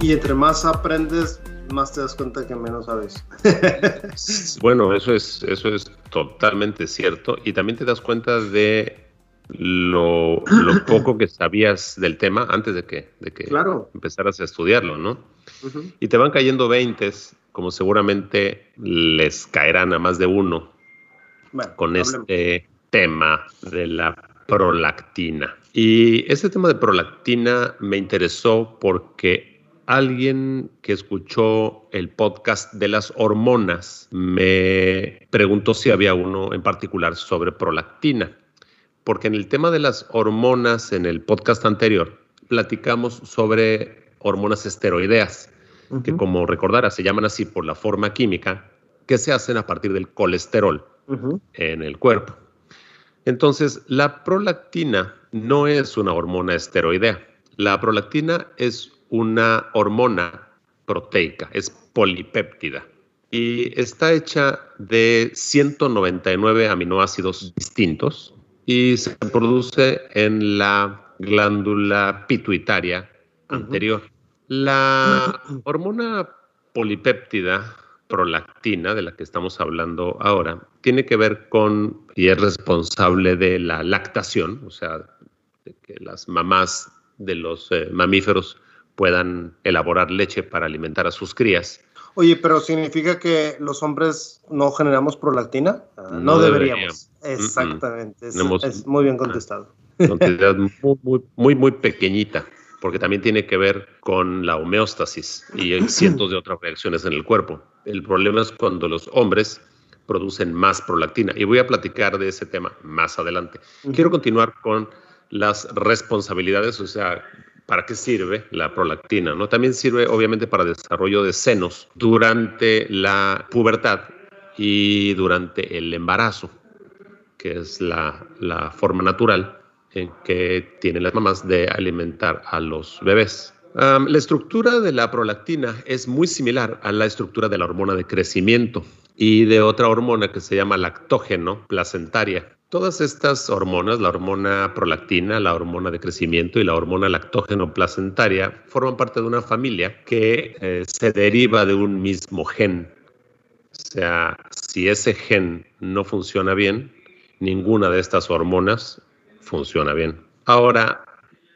Y entre más aprendes, más te das cuenta que menos sabes. bueno, eso es, eso es totalmente cierto. Y también te das cuenta de lo, poco que sabías del tema antes de que, de que empezaras a estudiarlo, ¿no? Y te van cayendo veintes, como seguramente les caerán a más de uno con este tema de la prolactina. Y este tema de prolactina me interesó porque alguien que escuchó el podcast de las hormonas me preguntó si había uno en particular sobre prolactina, porque en el tema de las hormonas, en el podcast anterior, platicamos sobre hormonas esteroideas, que como recordarás se llaman así por la forma química, que se hacen a partir del colesterol en el cuerpo. Entonces, la prolactina no es una hormona esteroidea. La prolactina es una hormona proteica, es polipéptida y está hecha de 199 aminoácidos distintos y se produce en la glándula pituitaria anterior. La hormona polipéptida prolactina, de la que estamos hablando ahora, tiene que ver con y es responsable de la lactación, o sea, de que las mamás de los eh, mamíferos puedan elaborar leche para alimentar a sus crías. Oye, pero ¿significa que los hombres no generamos prolactina? Ah, no, deberíamos. Exactamente, es, muy bien contestado. Cantidad muy, muy, muy, pequeñita, porque también tiene que ver con la homeostasis y cientos de otras reacciones en el cuerpo. El problema es cuando los hombres producen más prolactina. Y voy a platicar de ese tema más adelante. Quiero continuar con las responsabilidades, o sea, ¿Para qué sirve la prolactina? ¿no? También sirve obviamente para desarrollo de senos durante la pubertad y durante el embarazo, que es la, forma natural en que tienen las mamás de alimentar a los bebés. la estructura de la prolactina es muy similar a la estructura de la hormona de crecimiento y de otra hormona que se llama lactógeno placentaria. Todas estas hormonas, la hormona prolactina, la hormona de crecimiento y la hormona lactógeno placentaria, forman parte de una familia que eh, se deriva de un mismo gen. O sea, si ese gen no funciona bien, ninguna de estas hormonas funciona bien. Ahora,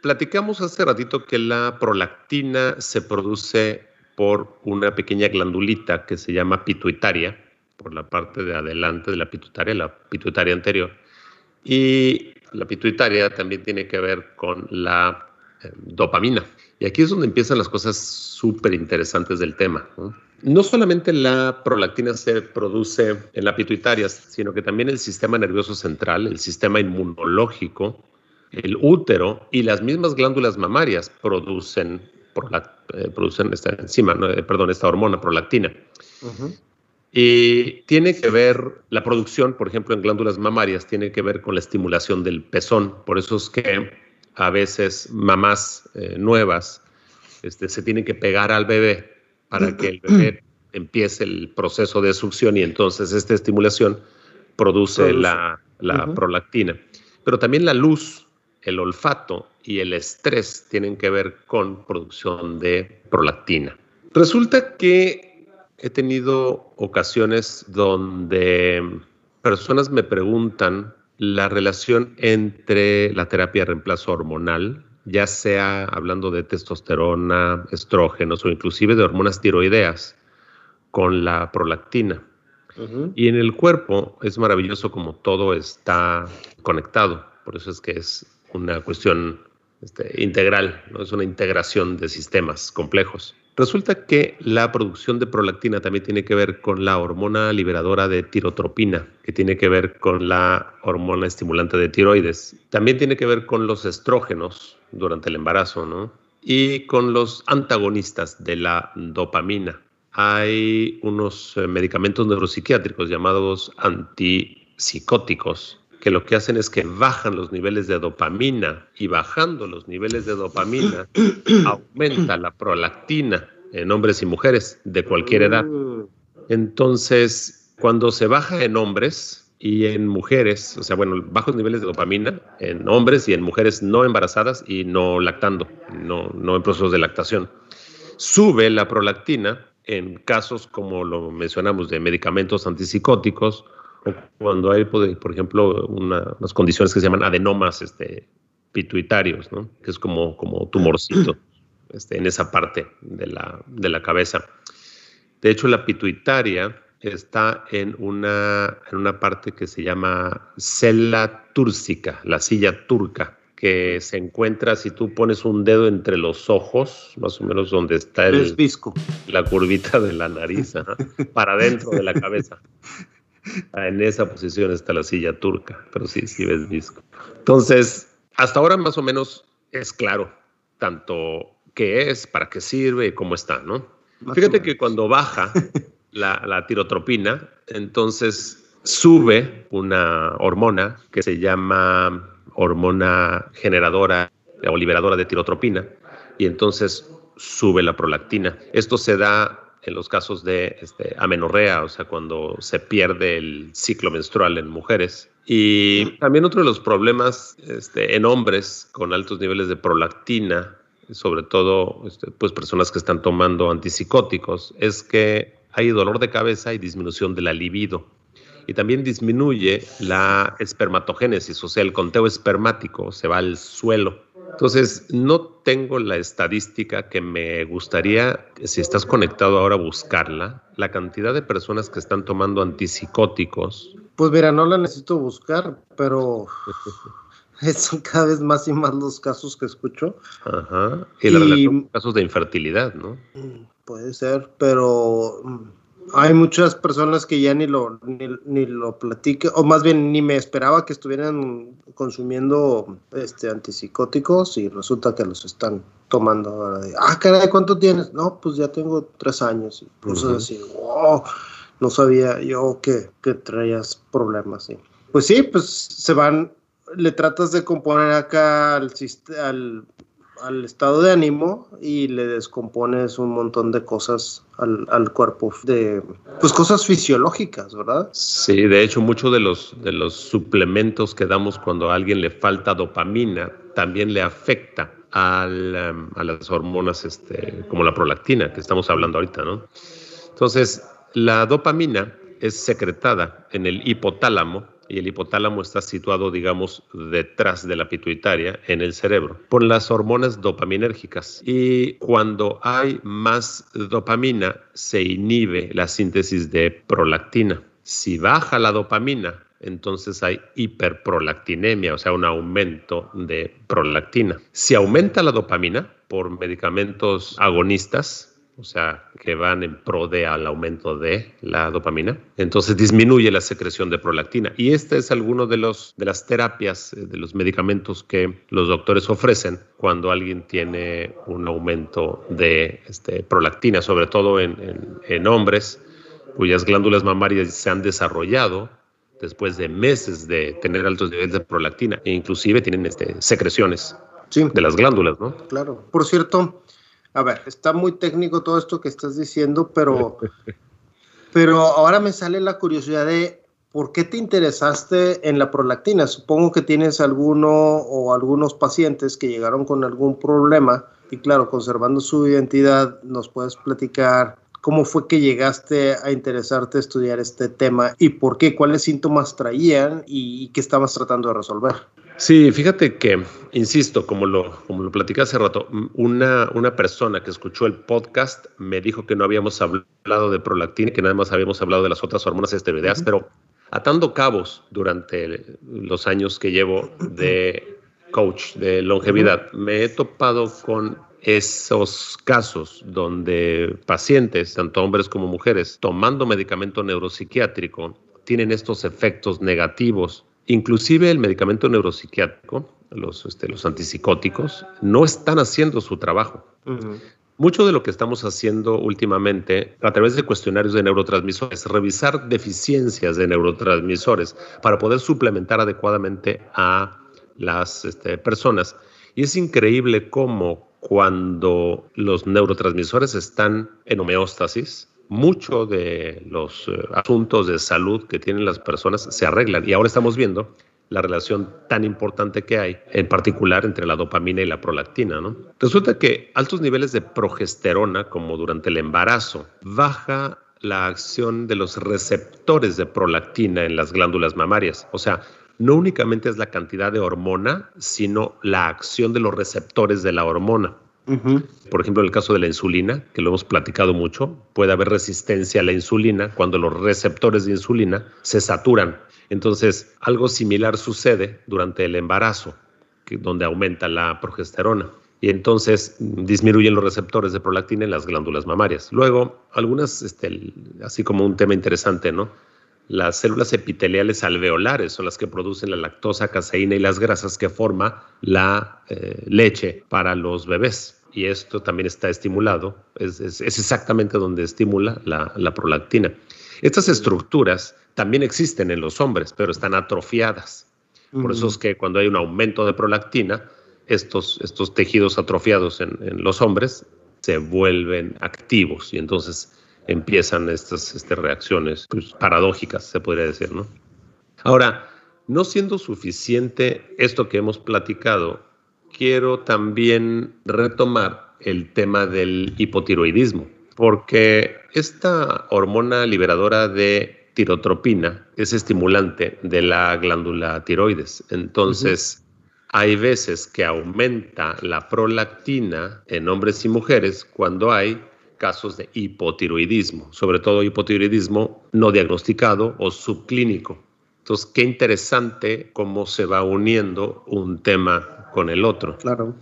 platicamos hace ratito que la prolactina se produce por una pequeña glandulita que se llama pituitaria, por la parte de adelante de la pituitaria, la pituitaria anterior y la pituitaria también tiene que ver con la eh, dopamina. Y aquí es donde empiezan las cosas súper interesantes del tema. ¿no? solamente la prolactina se produce en la pituitaria, sino que también el sistema nervioso central, el sistema inmunológico, el útero y las mismas glándulas mamarias producen, eh, producen esta enzima, eh, perdón, esta hormona prolactina. Y tiene que ver, la producción, por ejemplo, en glándulas mamarias, tiene que ver con la estimulación del pezón. Por eso es que a veces mamás eh, nuevas este, se tienen que pegar al bebé para que el bebé empiece el proceso de succión y entonces esta estimulación produce, la, prolactina. Pero también la luz, el olfato y el estrés tienen que ver con producción de prolactina. Resulta que he tenido ocasiones donde personas me preguntan la relación entre la terapia de reemplazo hormonal, ya sea hablando de testosterona, estrógenos o inclusive de hormonas tiroideas, con la prolactina. Y en el cuerpo es maravilloso como todo está conectado, por eso es que es una cuestión este, integral, ¿no? es una integración de sistemas complejos. Resulta que la producción de prolactina también tiene que ver con la hormona liberadora de tirotropina, que tiene que ver con la hormona estimulante de tiroides. También tiene que ver con los estrógenos durante el embarazo, ¿no? y con los antagonistas de la dopamina. Hay unos eh, medicamentos neuropsiquiátricos llamados antipsicóticos que lo que hacen es que bajan los niveles de dopamina y bajando los niveles de dopamina aumenta la prolactina en hombres y mujeres de cualquier edad. Mm. Entonces, cuando se baja en hombres y en mujeres, o sea, bueno, bajos niveles de dopamina en hombres y en mujeres no embarazadas y no lactando, no, no en procesos de lactación, sube la prolactina en casos como lo mencionamos de medicamentos antipsicóticos cuando hay, por ejemplo, unas condiciones que se llaman adenomas este, pituitarios, ¿no? que es como, como tumorcito este, en esa parte de la, de la cabeza. De hecho, la pituitaria está en una, en una parte que se llama cella túrcica, la silla turca, que se encuentra si tú pones un dedo entre los ojos, más o menos donde está el, visco. la curvita de la nariz, para dentro de la cabeza. Ah, en esa posición está la silla turca, pero sí, sí ves visco. Entonces, hasta ahora más o menos es claro tanto qué es, para qué sirve y cómo está, ¿no? Fíjate que cuando baja la, la tirotropina, entonces sube una hormona que se llama hormona generadora o liberadora de tirotropina y entonces sube la prolactina. Esto se da en los casos de este, amenorrea, o sea, cuando se pierde el ciclo menstrual en mujeres. Y también otro de los problemas este, en hombres con altos niveles de prolactina, sobre todo este, pues personas que están tomando antipsicóticos, es que hay dolor de cabeza y disminución de la libido. Y también disminuye la espermatogénesis, o sea, el conteo espermático se va al suelo. Entonces, no tengo la estadística que me gustaría, si estás conectado ahora, buscarla, la cantidad de personas que están tomando antipsicóticos. Pues mira, no la necesito buscar, pero son cada vez más y más los casos que escucho. Ajá. Y, la relación casos de infertilidad, ¿no? Puede ser, pero hay muchas personas que ya ni lo, ni, lo platican, o más bien ni me esperaba que estuvieran consumiendo este antipsicóticos y resulta que los están tomando ahora de, ah, caray, ¿cuánto tienes? No, pues ya tengo tres años. Y pues así, wow, no sabía yo que, que traías problemas. ¿sí? Pues sí, pues se van, le tratas de componer acá al, al al estado de ánimo y le descompones un montón de cosas al, al, cuerpo, de pues cosas fisiológicas, ¿verdad? Sí, de hecho muchos de los, de los suplementos que damos cuando a alguien le falta dopamina también le afecta al, em, a las hormonas este, como la prolactina que estamos hablando ahorita, ¿no? Entonces, la dopamina es secretada en el hipotálamo y el hipotálamo está situado, digamos, detrás de la pituitaria en el cerebro, por las hormonas dopaminérgicas. Y cuando hay más dopamina, se inhibe la síntesis de prolactina. Si baja la dopamina, entonces hay hiperprolactinemia, o sea, un aumento de prolactina. Si aumenta la dopamina por medicamentos agonistas, o sea, que van en pro de al aumento de la dopamina. Entonces disminuye la secreción de prolactina. Y este es alguno de, los, de las terapias, eh, de los medicamentos que los doctores ofrecen cuando alguien tiene un aumento de este, prolactina, sobre todo en, en, hombres cuyas glándulas mamarias se han desarrollado después de meses de tener altos niveles de prolactina e inclusive tienen este, secreciones de las glándulas, ¿no? Claro. Por cierto, a ver, está muy técnico todo esto que estás diciendo, pero, pero ahora me sale la curiosidad de por qué te interesaste en la prolactina. Supongo que tienes alguno o algunos pacientes que llegaron con algún problema y claro, conservando su identidad, nos puedes platicar cómo fue que llegaste a interesarte a estudiar este tema y por qué, cuáles síntomas traían y, qué estabas tratando de resolver. Sí, fíjate que, insisto, como lo, como lo platicé hace rato, una, una persona que escuchó el podcast me dijo que no habíamos hablado de prolactina, que nada más habíamos hablado de las otras hormonas esteroideas, pero atando cabos durante los años que llevo de coach de longevidad, me he topado con esos casos donde pacientes, tanto hombres como mujeres, tomando medicamento neuropsiquiátrico, tienen estos efectos negativos. Inclusive el medicamento neuropsiquiátrico los, este, los antipsicóticos, no están haciendo su trabajo. Mucho de lo que estamos haciendo últimamente a través de cuestionarios de neurotransmisores es revisar deficiencias de neurotransmisores para poder suplementar adecuadamente a las este, personas. Y es increíble cómo cuando los neurotransmisores están en homeostasis, mucho de los eh, asuntos de salud que tienen las personas se arreglan. Y ahora estamos viendo la relación tan importante que hay, en particular entre la dopamina y la prolactina. Resulta que altos niveles de progesterona, como durante el embarazo, baja la acción de los receptores de prolactina en las glándulas mamarias. O sea, no únicamente es la cantidad de hormona, sino la acción de los receptores de la hormona. Por ejemplo, en el caso de la insulina, que lo hemos platicado mucho, puede haber resistencia a la insulina cuando los receptores de insulina se saturan. Entonces, algo similar sucede durante el embarazo, donde aumenta la progesterona. Y entonces disminuyen los receptores de prolactina en las glándulas mamarias. Luego, algunas, este, así como un tema interesante, ¿no? Las células epiteliales alveolares son las que producen la lactosa, caseína y las grasas que forma la eh, leche para los bebés. Y esto también está estimulado, es, exactamente donde estimula la prolactina. Estas estructuras también existen en los hombres, pero están atrofiadas. Por eso es que cuando hay un aumento de prolactina, estos, estos tejidos atrofiados en, los hombres se vuelven activos y entonces empiezan estas, estas reacciones pues, paradójicas, se podría decir, ¿no? Ahora, no siendo suficiente esto que hemos platicado, quiero también retomar el tema del hipotiroidismo, porque esta hormona liberadora de tirotropina es estimulante de la glándula tiroides. Entonces, hay veces que aumenta la prolactina en hombres y mujeres cuando hay casos de hipotiroidismo, sobre todo hipotiroidismo no diagnosticado o subclínico. Entonces, qué interesante cómo se va uniendo un tema con el otro. Claro.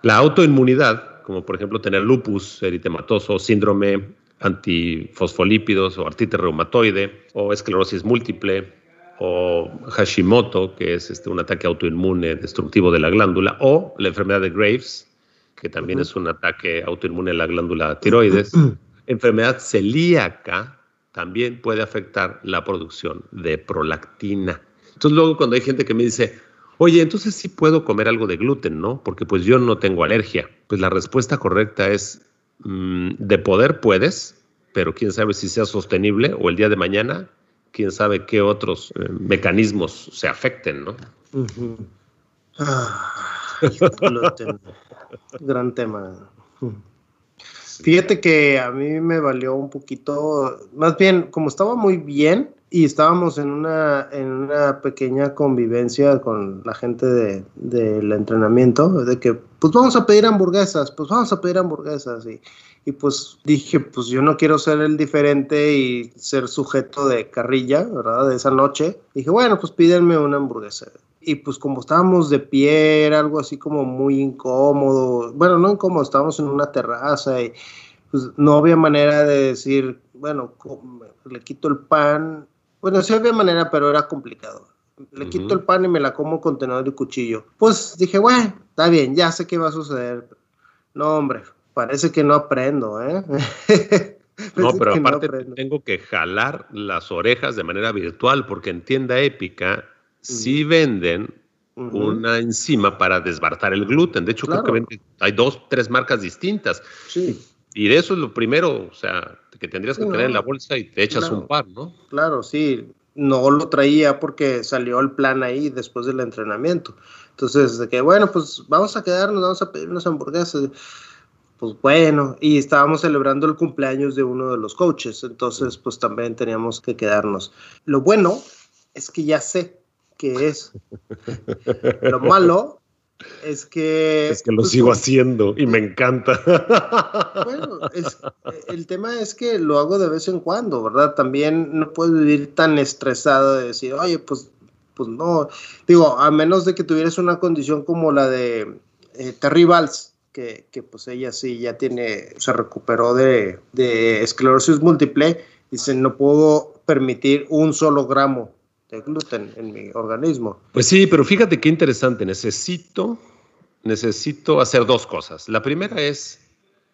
La autoinmunidad, como por ejemplo tener lupus eritematoso, síndrome antifosfolípidos o artritis reumatoide o esclerosis múltiple o Hashimoto, que es este, un ataque autoinmune destructivo de la glándula, o la enfermedad de Graves, que también es un ataque autoinmune de la glándula tiroides. enfermedad celíaca también puede afectar la producción de prolactina. Entonces luego cuando hay gente que me dice, oye, entonces sí puedo comer algo de gluten, ¿no? Porque pues yo no tengo alergia. Pues la respuesta correcta es Mm, de poder puedes, pero quién sabe si sea sostenible o el día de mañana, quién sabe qué otros eh, mecanismos se afecten, ¿no? Ah, gran tema. Fíjate que a mí me valió un poquito, más bien, como estaba muy bien y estábamos en una, en una pequeña convivencia con la gente del de, entrenamiento, de que, pues vamos a pedir hamburguesas, pues vamos a pedir hamburguesas. Y, y pues dije, pues yo no quiero ser el diferente y ser sujeto de carrilla, ¿verdad? De esa noche. Dije, bueno, pues pídenme una hamburguesa y pues como estábamos de pie, era algo así como muy incómodo, bueno, no incómodo, estábamos en una terraza y pues no había manera de decir, bueno, le quito el pan, bueno, sí había manera, pero era complicado. Le quito el pan y me la como con tenedor y cuchillo. Pues dije, bueno, está bien, ya sé qué va a suceder. No, hombre, parece que no aprendo, ¿eh? no, pero aparte tengo que jalar las orejas de manera virtual porque en tienda épica sí venden una enzima para desbartar el gluten. De hecho, creo que hay dos, tres marcas distintas. Sí. Y de eso es lo primero, o sea, que tendrías que tener en la bolsa y te echas un par, ¿no? Claro, sí. No lo traía porque salió el plan ahí después del entrenamiento. Entonces, de que, bueno, pues vamos a quedarnos, vamos a pedir unas hamburguesas. Pues bueno, y estábamos celebrando el cumpleaños de uno de los coaches, entonces pues también teníamos que quedarnos. Lo bueno es que ya sé que es. Lo malo es que... Es que lo pues, sigo haciendo y me encanta. Bueno, el tema es que lo hago de vez en cuando, ¿verdad? También no puedo vivir tan estresado de decir, oye, pues, pues no. Digo, a menos de que tuvieras una condición como la de eh, Terry Valls, que, que, pues ella sí ya tiene, se recuperó de, de esclerosis múltiple, dice, no puedo permitir un solo gramo gluten en mi organismo. Pues sí, pero fíjate qué interesante. Necesito, necesito hacer dos cosas. La primera es,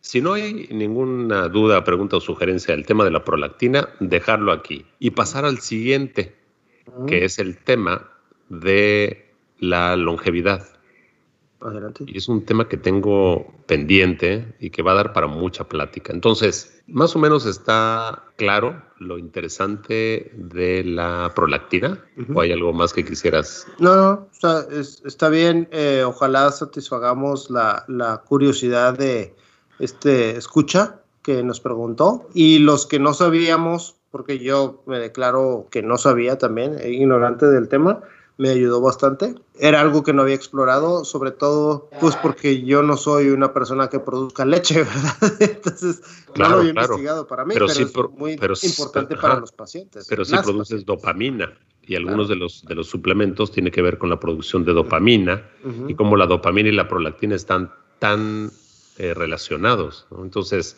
si no hay ninguna duda, pregunta o sugerencia del tema de la prolactina, dejarlo aquí y pasar al siguiente, que es el tema de la longevidad. Adelante. Y es un tema que tengo pendiente y que va a dar para mucha plática. Entonces, más o menos está claro lo interesante de la prolactina. ¿O hay algo más que quisieras? No, no, está, está bien. Eh, ojalá satisfagamos la, la curiosidad de este escucha que nos preguntó y los que no sabíamos, porque yo me declaro que no sabía también, eh, ignorante del tema me ayudó bastante. Era algo que no había explorado, sobre todo pues porque yo no soy una persona que produzca leche, ¿verdad? Entonces claro, no lo había claro. investigado para mí, pero, pero, sí, es por, muy pero, importante ajá, para los pacientes. Pero sí produces pacientes. dopamina y algunos claro. de, los, de los suplementos tienen que ver con la producción de dopamina uh -huh. y como la dopamina y la prolactina están tan eh, relacionados. ¿no? Entonces,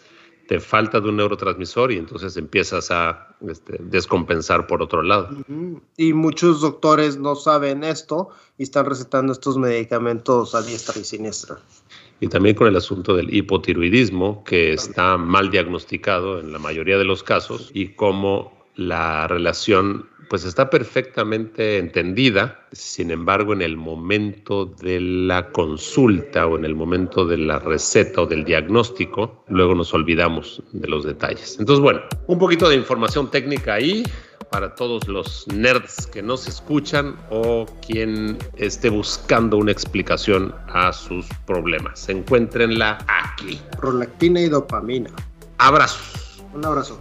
te falta de un neurotransmisor y entonces empiezas a este, descompensar por otro lado. Y muchos doctores no saben esto y están recetando estos medicamentos a diestra y siniestra. Y también con el asunto del hipotiroidismo, que está mal diagnosticado en la mayoría de los casos, y cómo la relación pues está perfectamente entendida, sin embargo en el momento de la consulta o en el momento de la receta o del diagnóstico, luego nos olvidamos de los detalles. Entonces bueno, un poquito de información técnica ahí para todos los nerds que nos escuchan o quien esté buscando una explicación a sus problemas. Encuéntrenla aquí. Prolactina y dopamina. Abrazos. Un abrazo.